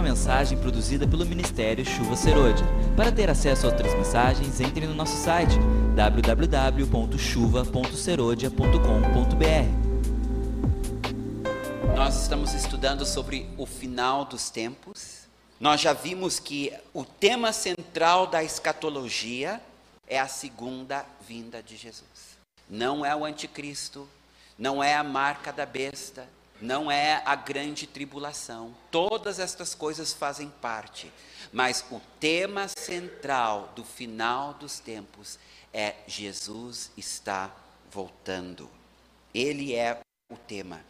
uma mensagem produzida pelo Ministério Chuva Serodia. Para ter acesso a outras mensagens, entre no nosso site www.chuva.serodia.com.br. Nós estamos estudando sobre o final dos tempos. Nós já vimos que o tema central da escatologia é a segunda vinda de Jesus. Não é o anticristo, não é a marca da besta, não é a grande tribulação. Todas estas coisas fazem parte, mas o tema central do final dos tempos é Jesus está voltando. Ele é o tema.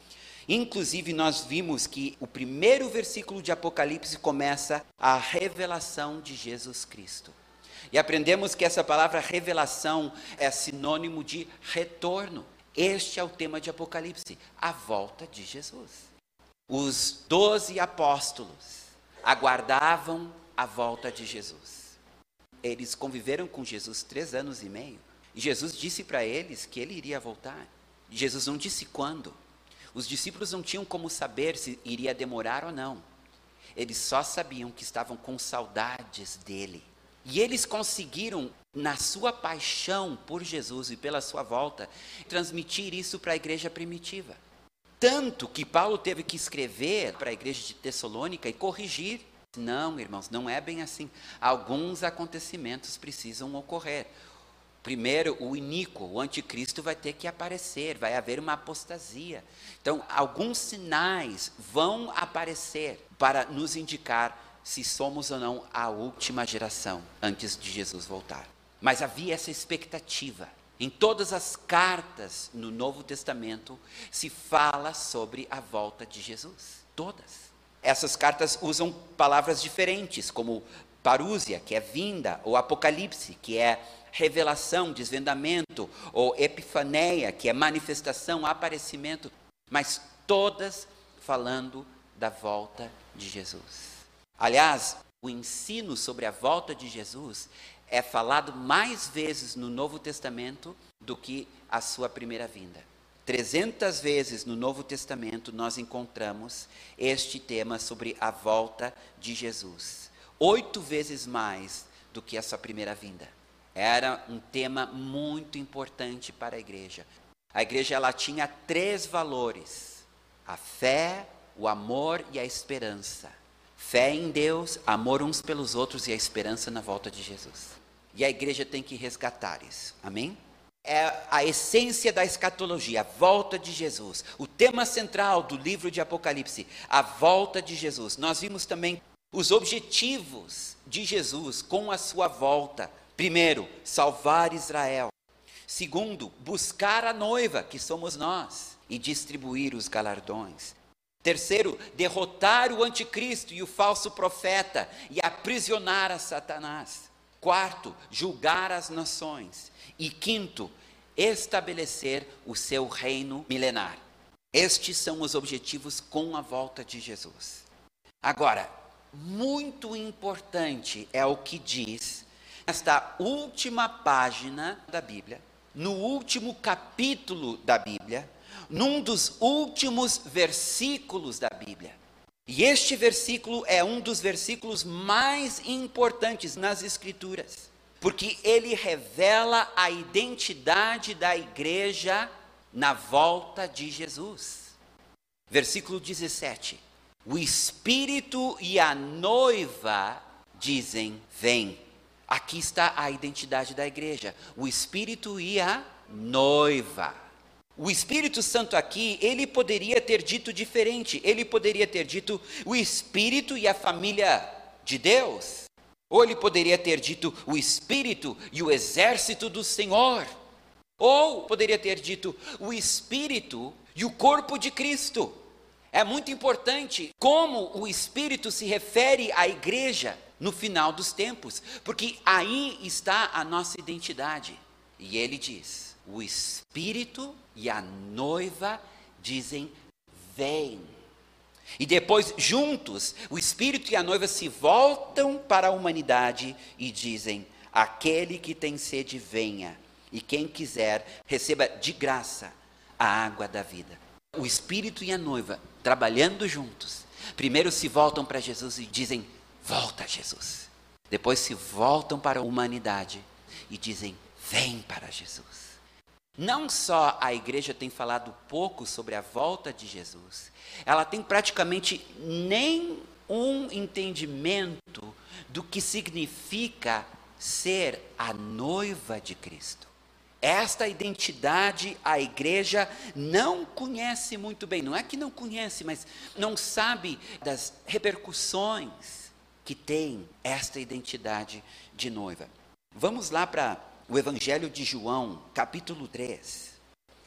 Inclusive, nós vimos que o primeiro versículo de Apocalipse começa a revelação de Jesus Cristo. E aprendemos que essa palavra revelação é sinônimo de retorno. Este é o tema de Apocalipse, a volta de Jesus. Os doze apóstolos aguardavam a volta de Jesus. Eles conviveram com Jesus três anos e meio. E Jesus disse para eles que ele iria voltar. Jesus não disse quando. Os discípulos não tinham como saber se iria demorar ou não. Eles só sabiam que estavam com saudades dele. E eles conseguiram, na sua paixão por Jesus e pela sua volta, transmitir isso para a igreja primitiva. Tanto que Paulo teve que escrever para a igreja de Tessalônica e corrigir. Não, irmãos, não é bem assim. Alguns acontecimentos precisam ocorrer. Primeiro, o iníquo, o anticristo vai ter que aparecer, vai haver uma apostasia. Então, alguns sinais vão aparecer para nos indicar se somos ou não a última geração antes de Jesus voltar. Mas havia essa expectativa. Em todas as cartas no Novo Testamento se fala sobre a volta de Jesus. Todas. Essas cartas usam palavras diferentes, como parúzia, que é vinda, ou apocalipse, que é revelação, desvendamento, ou epifaneia, que é manifestação, aparecimento, mas todas falando da volta de Jesus. Aliás, o ensino sobre a volta de Jesus é falado mais vezes no Novo Testamento do que a sua primeira vinda. 300 vezes no Novo Testamento nós encontramos este tema sobre a volta de Jesus. Oito vezes mais do que a sua primeira vinda. Era um tema muito importante para a igreja. A igreja ela tinha três valores: a fé, o amor e a esperança. Fé em Deus, amor uns pelos outros e a esperança na volta de Jesus. E a igreja tem que resgatar isso. Amém? É a essência da escatologia, a volta de Jesus. O tema central do livro de Apocalipse, a volta de Jesus. Nós vimos também os objetivos de Jesus com a sua volta. Primeiro, salvar Israel. Segundo, buscar a noiva, que somos nós, e distribuir os galardões. Terceiro, derrotar o anticristo e o falso profeta e aprisionar a Satanás. Quarto, julgar as nações. E quinto, estabelecer o seu reino milenar. Estes são os objetivos com a volta de Jesus. Agora, muito importante é o que diz esta última página da Bíblia, no último capítulo da Bíblia, num dos últimos versículos da Bíblia. E este versículo é um dos versículos mais importantes nas Escrituras, porque ele revela a identidade da igreja na volta de Jesus. Versículo 17: O Espírito e a noiva dizem: Vem. Aqui está a identidade da igreja: o Espírito e a noiva. O Espírito Santo aqui, ele poderia ter dito diferente. Ele poderia ter dito o Espírito e a família de Deus. Ou ele poderia ter dito o Espírito e o exército do Senhor. Ou poderia ter dito o Espírito e o corpo de Cristo. É muito importante como o Espírito se refere à igreja no final dos tempos, porque aí está a nossa identidade. E ele diz: o Espírito e a noiva dizem: Vem. E depois, juntos, o Espírito e a noiva se voltam para a humanidade e dizem: Aquele que tem sede, venha. E quem quiser, receba de graça a água da vida. O Espírito e a noiva trabalhando juntos Primeiro se voltam para Jesus e dizem: Volta, Jesus. Depois se voltam para a humanidade e dizem: Vem para Jesus. Não só a igreja tem falado pouco sobre a volta de Jesus, ela tem praticamente nem um entendimento do que significa ser a noiva de Cristo. Esta identidade a igreja não conhece muito bem. Não é que não conhece, mas não sabe das repercussões que tem esta identidade de noiva. Vamos lá para o Evangelho de João, capítulo 3.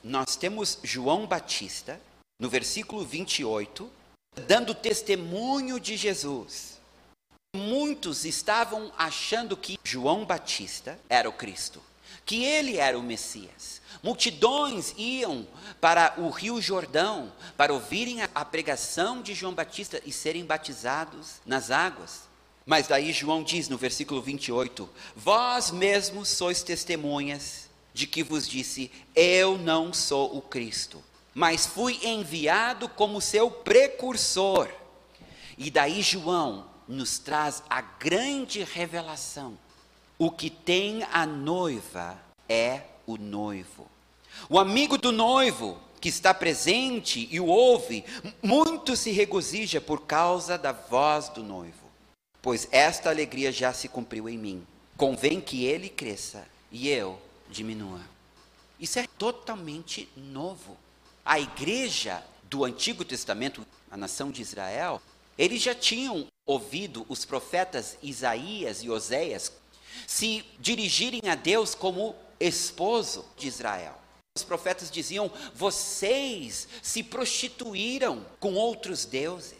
Nós temos João Batista, no versículo 28, dando testemunho de Jesus. Muitos estavam achando que João Batista era o Cristo que ele era o Messias. Multidões iam para o Rio Jordão para ouvirem a, pregação de João Batista e serem batizados nas águas. Mas daí João diz no versículo 28: Vós mesmos sois testemunhas de que vos disse: Eu não sou o Cristo, mas fui enviado como seu precursor. E daí João nos traz a grande revelação o que tem a noiva é o noivo. O amigo do noivo que está presente e o ouve, muito se regozija por causa da voz do noivo, pois esta alegria já se cumpriu em mim. Convém que ele cresça e eu diminua. Isso é totalmente novo. A igreja do Antigo Testamento, a nação de Israel, eles já tinham ouvido os profetas Isaías e Oséias se dirigirem a Deus como esposo de Israel. Os profetas diziam: vocês se prostituíram com outros deuses.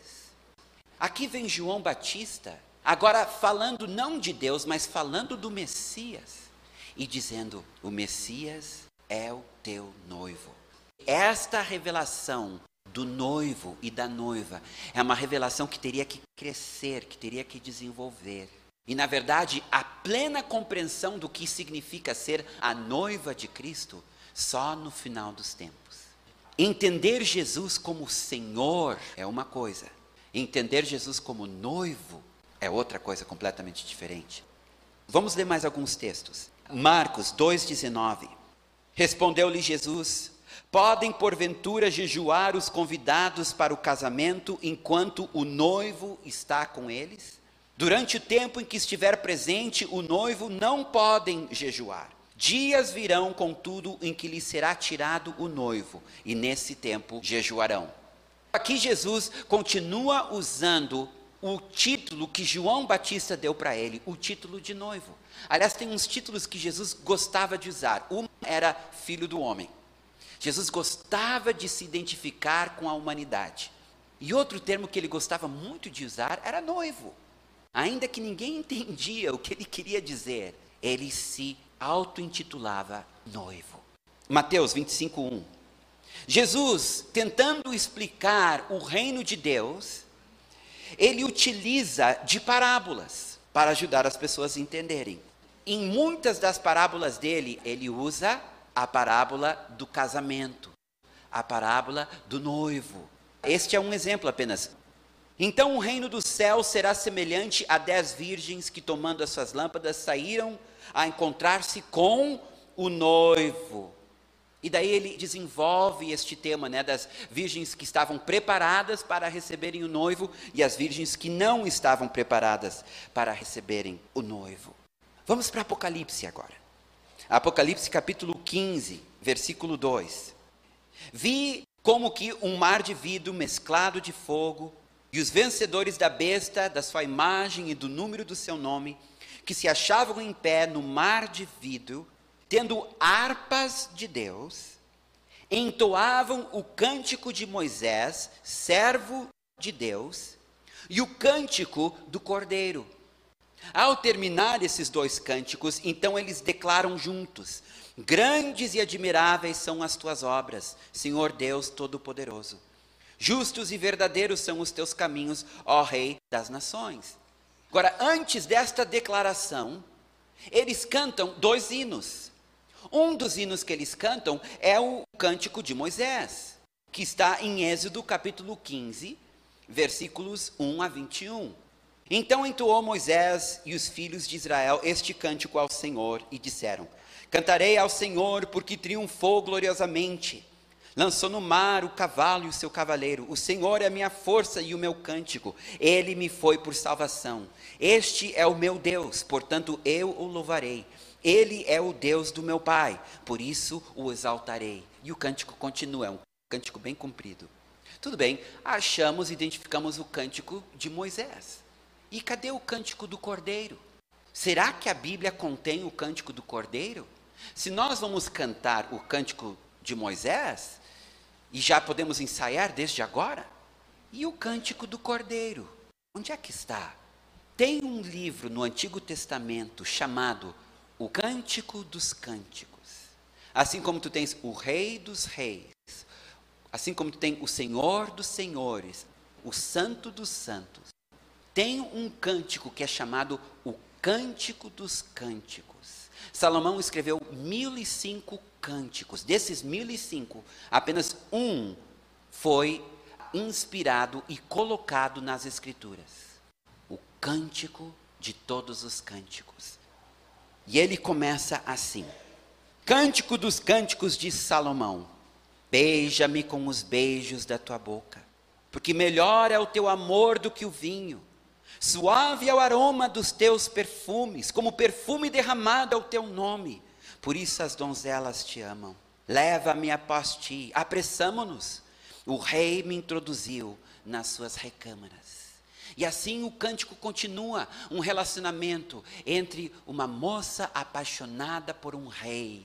Aqui vem João Batista, agora falando não de Deus, mas falando do Messias, e dizendo: o Messias é o teu noivo. Esta revelação do noivo e da noiva é uma revelação que teria que crescer, que teria que desenvolver. E, na verdade, a plena compreensão do que significa ser a noiva de Cristo só no final dos tempos. Entender Jesus como Senhor é uma coisa, entender Jesus como noivo é outra coisa completamente diferente. Vamos ler mais alguns textos. Marcos 2,19. Respondeu-lhe Jesus: Podem porventura jejuar os convidados para o casamento enquanto o noivo está com eles? Durante o tempo em que estiver presente o noivo, não podem jejuar. Dias virão, contudo, em que lhe será tirado o noivo, e nesse tempo jejuarão. Aqui Jesus continua usando o título que João Batista deu para ele, o título de noivo. Aliás, tem uns títulos que Jesus gostava de usar. Um era filho do homem. Jesus gostava de se identificar com a humanidade. E outro termo que ele gostava muito de usar era noivo. Ainda que ninguém entendia o que ele queria dizer, ele se auto-intitulava noivo. Mateus 25, 1. Jesus, tentando explicar o reino de Deus, ele utiliza de parábolas para ajudar as pessoas a entenderem. Em muitas das parábolas dele, ele usa a parábola do casamento, a parábola do noivo. Este é um exemplo apenas. Então o reino do céu será semelhante a dez virgens que, tomando as suas lâmpadas, saíram a encontrar-se com o noivo. E daí ele desenvolve este tema, né, das virgens que estavam preparadas para receberem o noivo e as virgens que não estavam preparadas para receberem o noivo. Vamos para Apocalipse agora. Apocalipse capítulo 15, versículo 2. Vi como que um mar de vidro mesclado de fogo e os vencedores da besta, da sua imagem e do número do seu nome, que se achavam em pé no mar de vidro, tendo harpas de Deus, entoavam o cântico de Moisés, servo de Deus, e o cântico do Cordeiro. Ao terminar esses dois cânticos, então eles declaram juntos: Grandes e admiráveis são as tuas obras, Senhor Deus Todo-Poderoso. Justos e verdadeiros são os teus caminhos, ó Rei das nações. Agora, antes desta declaração, eles cantam dois hinos. Um dos hinos que eles cantam é o cântico de Moisés, que está em Êxodo capítulo 15, versículos 1 a 21. Então entoou Moisés e os filhos de Israel este cântico ao Senhor e disseram: Cantarei ao Senhor porque triunfou gloriosamente. Lançou no mar o cavalo e o seu cavaleiro. O Senhor é a minha força e o meu cântico. Ele me foi por salvação. Este é o meu Deus, portanto eu o louvarei. Ele é o Deus do meu pai, por isso o exaltarei. E o cântico continua, é um cântico bem comprido. Tudo bem, achamos, identificamos o cântico de Moisés. E cadê o cântico do cordeiro? Será que a Bíblia contém o cântico do cordeiro? Se nós vamos cantar o cântico de Moisés, e já podemos ensaiar desde agora, e o cântico do cordeiro? Onde é que está? Tem um livro no Antigo Testamento chamado O Cântico dos Cânticos. Assim como tu tens o Rei dos Reis, Assim como tem o Senhor dos Senhores, o Santo dos Santos, tem um cântico que é chamado o Cântico dos Cânticos. Salomão escreveu mil e cinco cânticos. Desses mil e cinco, apenas um foi inspirado e colocado nas Escrituras. O Cântico de todos os cânticos. E ele começa assim: Cântico dos Cânticos de Salomão. Beija-me com os beijos da tua boca, porque melhor é o teu amor do que o vinho. Suave é o aroma dos teus perfumes, como perfume derramado ao teu nome. Por isso as donzelas te amam. Leva-me após ti, apressamo-nos. O rei me introduziu nas suas recâmaras. E assim o cântico continua, um relacionamento entre uma moça apaixonada por um rei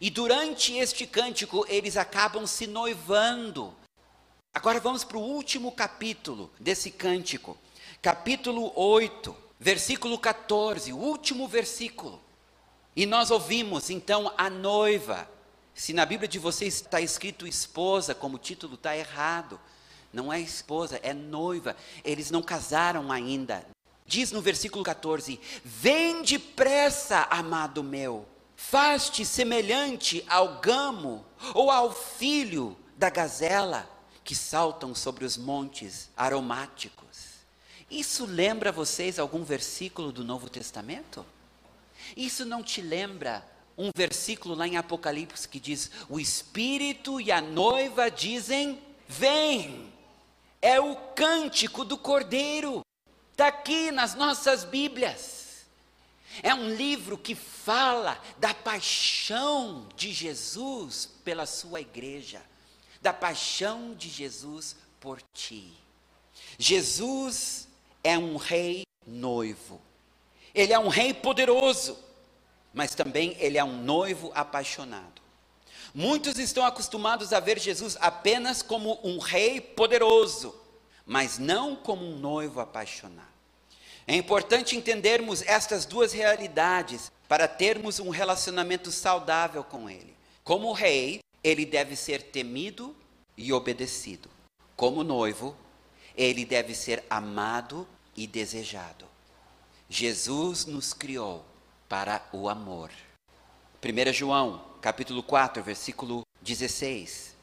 e durante este cântico, eles acabam se noivando. Agora vamos para o último capítulo desse cântico, capítulo 8, versículo 14, o último versículo. E nós ouvimos então a noiva. Se na Bíblia de vocês está escrito esposa, como título está errado. Não é esposa, é noiva. Eles não casaram ainda. Diz no versículo 14: Vem depressa, amado meu Faz-te semelhante ao gamo ou ao filho da gazela que saltam sobre os montes aromáticos. Isso lembra vocês algum versículo do Novo Testamento? Isso não te lembra um versículo lá em Apocalipse que diz: O Espírito e a noiva dizem: Vem! É o cântico do Cordeiro. Está aqui nas nossas Bíblias. É um livro que fala da paixão de Jesus pela sua igreja, da paixão de Jesus por ti. Jesus é um rei noivo. Ele é um rei poderoso, mas também ele é um noivo apaixonado. Muitos estão acostumados a ver Jesus apenas como um rei poderoso, mas não como um noivo apaixonado. É importante entendermos estas duas realidades para termos um relacionamento saudável com Ele. Como rei, ele deve ser temido e obedecido. Como noivo, ele deve ser amado e desejado. Jesus nos criou para o amor. 1 João, capítulo 4, versículo 16.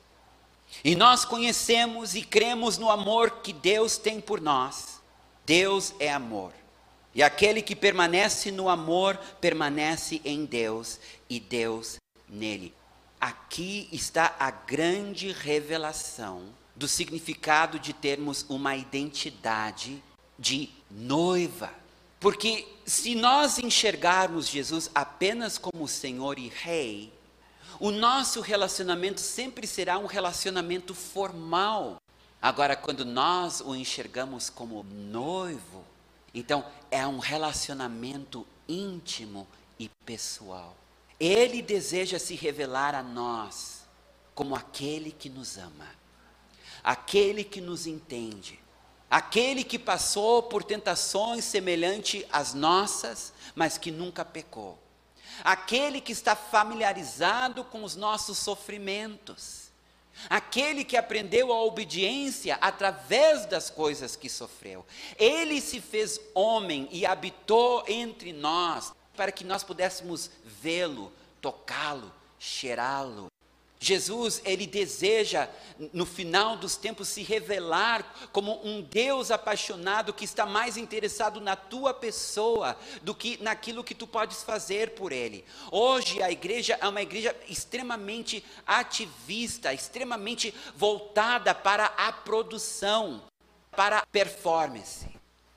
E nós conhecemos e cremos no amor que Deus tem por nós. Deus é amor. E aquele que permanece no amor, permanece em Deus e Deus nele. Aqui está a grande revelação do significado de termos uma identidade de noiva. Porque se nós enxergarmos Jesus apenas como Senhor e Rei, o nosso relacionamento sempre será um relacionamento formal, Agora, quando nós o enxergamos como noivo, então é um relacionamento íntimo e pessoal. Ele deseja se revelar a nós como aquele que nos ama, aquele que nos entende, aquele que passou por tentações semelhantes às nossas, mas que nunca pecou, aquele que está familiarizado com os nossos sofrimentos Aquele que aprendeu a obediência através das coisas que sofreu. Ele se fez homem e habitou entre nós para que nós pudéssemos vê-lo, tocá-lo, cheirá-lo. Jesus, ele deseja, no final dos tempos, se revelar como um Deus apaixonado que está mais interessado na tua pessoa do que naquilo que tu podes fazer por ele. Hoje a igreja é uma igreja extremamente ativista, extremamente voltada para a produção, para a performance.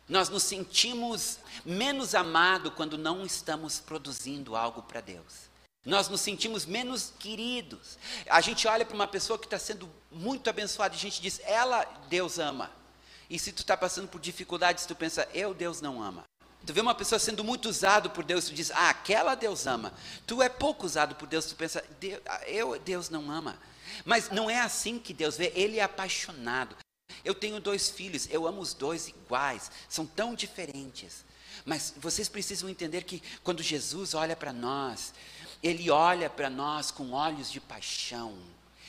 Nós nos sentimos menos amados quando não estamos produzindo algo para Deus. Nós nos sentimos menos queridos. A gente olha para uma pessoa que está sendo muito abençoada e a gente diz, ela Deus ama. E se tu está passando por dificuldades, tu pensa, eu Deus não ama. Tu vê uma pessoa sendo muito usado por Deus, tu diz, ah, aquela Deus ama. Tu é pouco usado por Deus, tu pensa, eu Deus não ama. Mas não é assim que Deus vê, Ele é apaixonado. Eu tenho dois filhos, eu amo os dois iguais, são tão diferentes. Mas vocês precisam entender que quando Jesus olha para nós, ele olha para nós com olhos de paixão.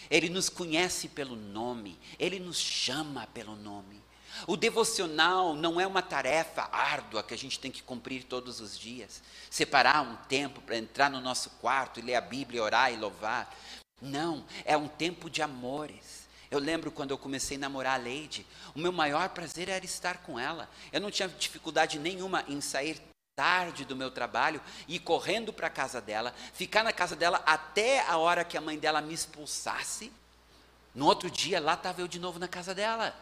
Ele nos conhece pelo nome, ele nos chama pelo nome. O devocional não é uma tarefa árdua que a gente tem que cumprir todos os dias. Separar um tempo para entrar no nosso quarto e ler a Bíblia, orar e louvar. Não, é um tempo de amores. Eu lembro quando eu comecei a namorar a Leide, o meu maior prazer era estar com ela. Eu não tinha dificuldade nenhuma em sair tarde do meu trabalho e correndo para a casa dela, ficar na casa dela até a hora que a mãe dela me expulsasse. No outro dia, lá estava eu de novo na casa dela.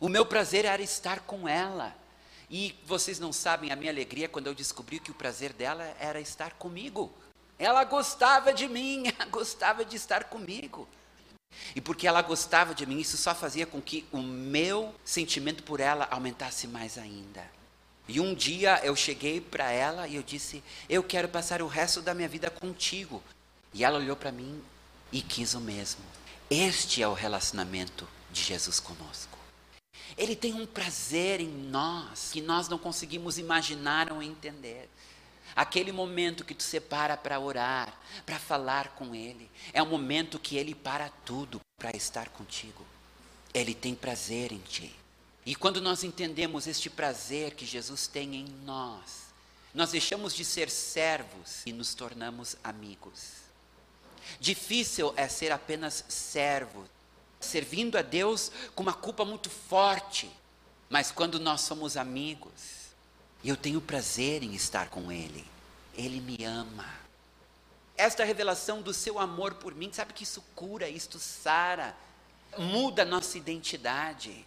O meu prazer era estar com ela. E vocês não sabem a minha alegria quando eu descobri que o prazer dela era estar comigo. Ela gostava de mim, ela gostava de estar comigo. E porque ela gostava de mim, isso só fazia com que o meu sentimento por ela aumentasse mais ainda. E um dia eu cheguei para ela e eu disse: Eu quero passar o resto da minha vida contigo. E ela olhou para mim e quis o mesmo. Este é o relacionamento de Jesus conosco. Ele tem um prazer em nós que nós não conseguimos imaginar ou entender. Aquele momento que tu separa para orar, para falar com Ele, é um momento que Ele para tudo para estar contigo. Ele tem prazer em ti. E quando nós entendemos este prazer que Jesus tem em nós, nós deixamos de ser servos e nos tornamos amigos. Difícil é ser apenas servo, servindo a Deus com uma culpa muito forte. Mas quando nós somos amigos, eu tenho prazer em estar com Ele, Ele me ama. Esta revelação do seu amor por mim, sabe que isso cura, isto sara, muda a nossa identidade.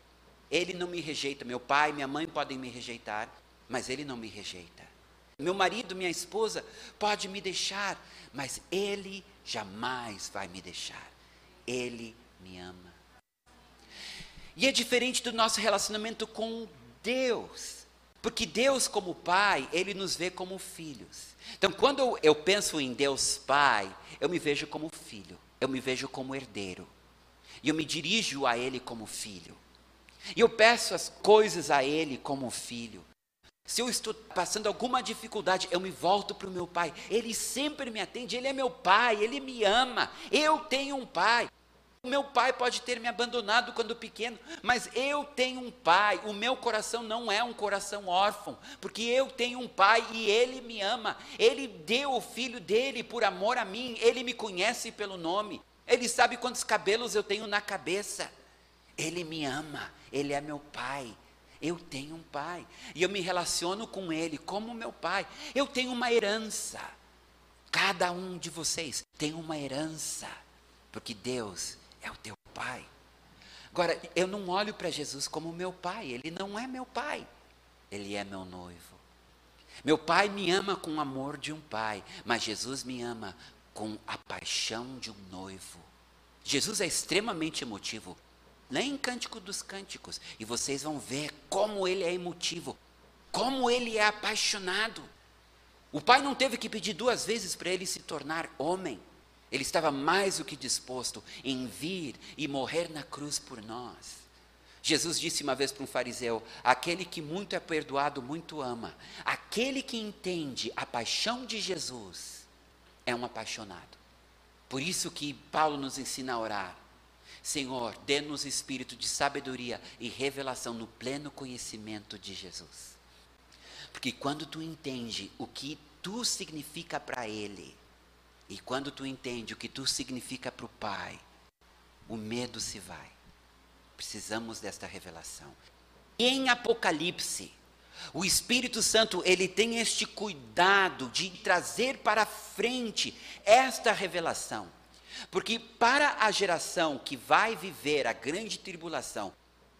Ele não me rejeita. Meu pai, minha mãe podem me rejeitar, mas ele não me rejeita. Meu marido, minha esposa pode me deixar, mas ele jamais vai me deixar. Ele me ama. E é diferente do nosso relacionamento com Deus. Porque Deus, como Pai, Ele nos vê como filhos. Então, quando eu penso em Deus Pai, eu me vejo como filho, eu me vejo como herdeiro. E eu me dirijo a Ele como filho. E eu peço as coisas a Ele como filho. Se eu estou passando alguma dificuldade, eu me volto para o meu pai. Ele sempre me atende, ele é meu pai, ele me ama. Eu tenho um pai. O meu pai pode ter me abandonado quando pequeno, mas eu tenho um pai. O meu coração não é um coração órfão, porque eu tenho um pai e ele me ama. Ele deu o filho dele por amor a mim, ele me conhece pelo nome. Ele sabe quantos cabelos eu tenho na cabeça. Ele me ama. Ele é meu pai. Eu tenho um pai. E eu me relaciono com ele como meu pai. Eu tenho uma herança. Cada um de vocês tem uma herança. Porque Deus é o teu pai. Agora, eu não olho para Jesus como meu pai. Ele não é meu pai. Ele é meu noivo. Meu pai me ama com o amor de um pai. Mas Jesus me ama com a paixão de um noivo. Jesus é extremamente emotivo. Leia em Cântico dos Cânticos e vocês vão ver como ele é emotivo, como ele é apaixonado. O pai não teve que pedir duas vezes para ele se tornar homem. Ele estava mais do que disposto em vir e morrer na cruz por nós. Jesus disse uma vez para um fariseu: Aquele que muito é perdoado, muito ama. Aquele que entende a paixão de Jesus é um apaixonado. Por isso que Paulo nos ensina a orar. Senhor, dê-nos espírito de sabedoria e revelação no pleno conhecimento de Jesus. Porque quando tu entende o que tu significa para Ele, E quando tu entende o que tu significa para o Pai, o medo se vai. Precisamos desta revelação. Em Apocalipse, o Espírito Santo, ele tem este cuidado de trazer para frente esta revelação. Porque para a geração que vai viver a grande tribulação,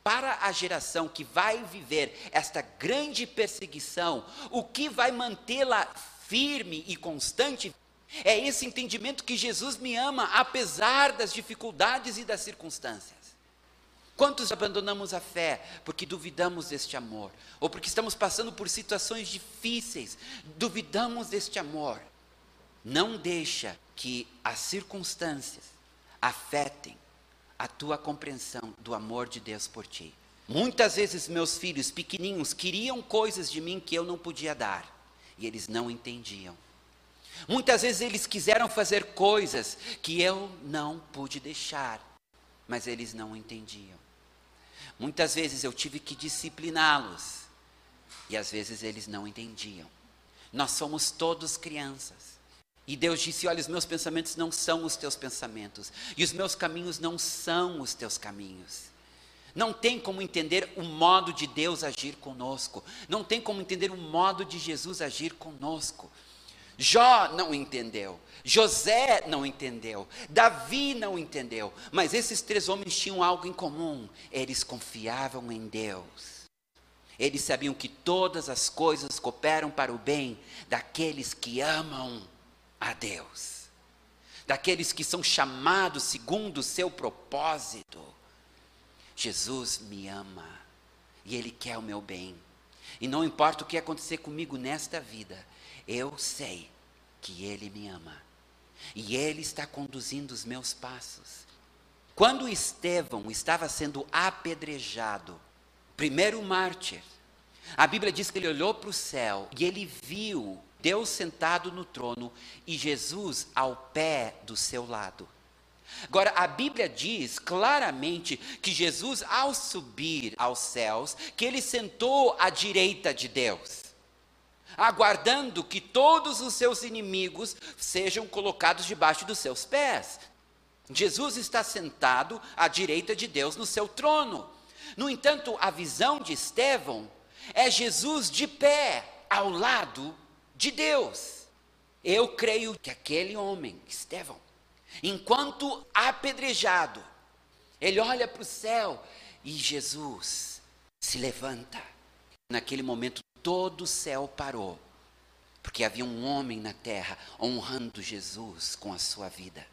para a geração que vai viver esta grande perseguição, o que vai mantê-la firme e constante é esse entendimento que Jesus me ama apesar das dificuldades e das circunstâncias. Quantos abandonamos a fé porque duvidamos deste amor? Ou porque estamos passando por situações difíceis, duvidamos deste amor? Não deixa que as circunstâncias afetem a tua compreensão do amor de Deus por ti. Muitas vezes meus filhos pequeninhos queriam coisas de mim que eu não podia dar, e eles não entendiam. Muitas vezes eles quiseram fazer coisas que eu não pude deixar, mas eles não entendiam. Muitas vezes eu tive que discipliná-los e às vezes eles não entendiam. Nós somos todos crianças. E Deus disse: Olha, os meus pensamentos não são os teus pensamentos, e os meus caminhos não são os teus caminhos. Não tem como entender o modo de Deus agir conosco, não tem como entender o modo de Jesus agir conosco. Jó não entendeu, José não entendeu, Davi não entendeu, mas esses três homens tinham algo em comum: eles confiavam em Deus. Eles sabiam que todas as coisas cooperam para o bem daqueles que amam a Deus, daqueles que são chamados segundo o seu propósito. Jesus me ama e Ele quer o meu bem. E não importa o que acontecer comigo nesta vida, eu sei que Ele me ama. E Ele está conduzindo os meus passos. Quando Estevão estava sendo apedrejado, primeiro mártir, a Bíblia diz que ele olhou para o céu e ele viu Deus sentado no trono e Jesus ao pé do seu lado. Agora, a Bíblia diz claramente que Jesus, ao subir aos céus, que ele sentou à direita de Deus aguardando que todos os seus inimigos sejam colocados debaixo dos seus pés. Jesus está sentado à direita de Deus no seu trono. No entanto, a visão de Estevão é Jesus de pé ao lado de Deus. Eu creio que aquele homem, Estevão, enquanto apedrejado, ele olha para o céu e Jesus se levanta. Naquele momento, todo o céu parou, porque havia um homem na terra honrando Jesus com a sua vida.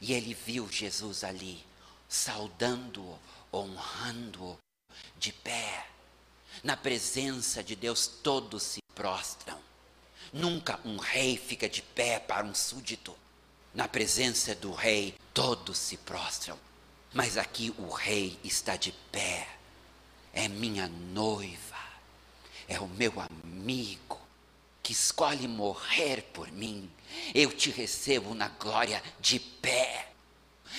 E ele viu Jesus ali, saudando-o, honrando-o, de pé. Na presença de Deus, todos se prostram. Nunca um rei fica de pé para um súdito. Na presença do rei, todos se prostram. Mas aqui o rei está de pé. É minha noiva é o meu amigo que escolhe morrer por mim. Eu te recebo na glória de pé.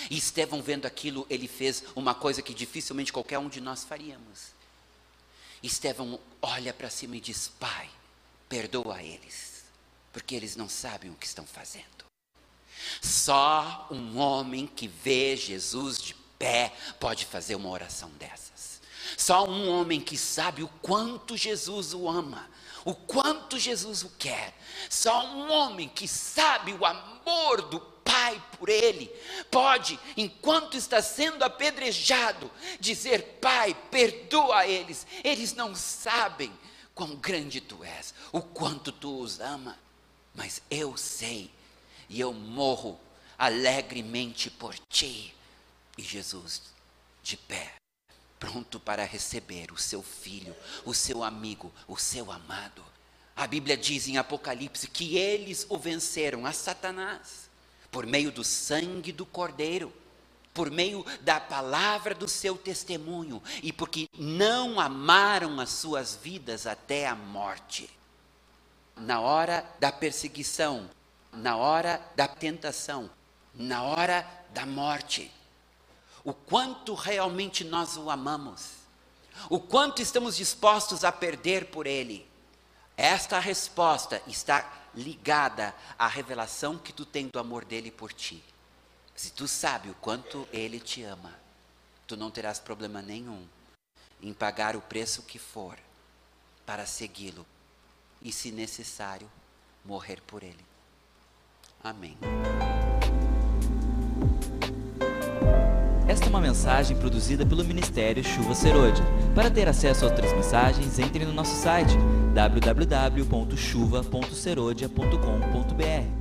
E Estevão, vendo aquilo, ele fez uma coisa que dificilmente qualquer um de nós faríamos. Estevão olha para cima e diz: Pai, perdoa eles, porque eles não sabem o que estão fazendo. Só um homem que vê Jesus de pé pode fazer uma oração dessas. Só um homem que sabe o quanto Jesus o ama, o quanto Jesus o quer. Só um homem que sabe o amor do Pai por ele, pode, enquanto está sendo apedrejado, dizer: Pai, perdoa eles, eles não sabem quão grande tu és, o quanto tu os ama, mas eu sei, e eu morro alegremente por ti. E Jesus, de pé, pronto para receber o seu filho, o seu amigo, o seu amado. A Bíblia diz em Apocalipse que eles o venceram a Satanás por meio do sangue do Cordeiro, por meio da palavra do seu testemunho e porque não amaram as suas vidas até a morte. Na hora da perseguição, na hora da tentação, na hora da morte, o quanto realmente nós o amamos, o quanto estamos dispostos a perder por ele. Esta resposta está ligada à revelação que tu tem do amor dele por ti. Se tu sabe o quanto ele te ama, tu não terás problema nenhum em pagar o preço que for para segui-lo e, se necessário, morrer por ele. Amém. Esta é uma mensagem produzida pelo Ministério Chuva Serôdia. Para ter acesso a outras mensagens, entre no nosso site www.chuva.serodia.com.br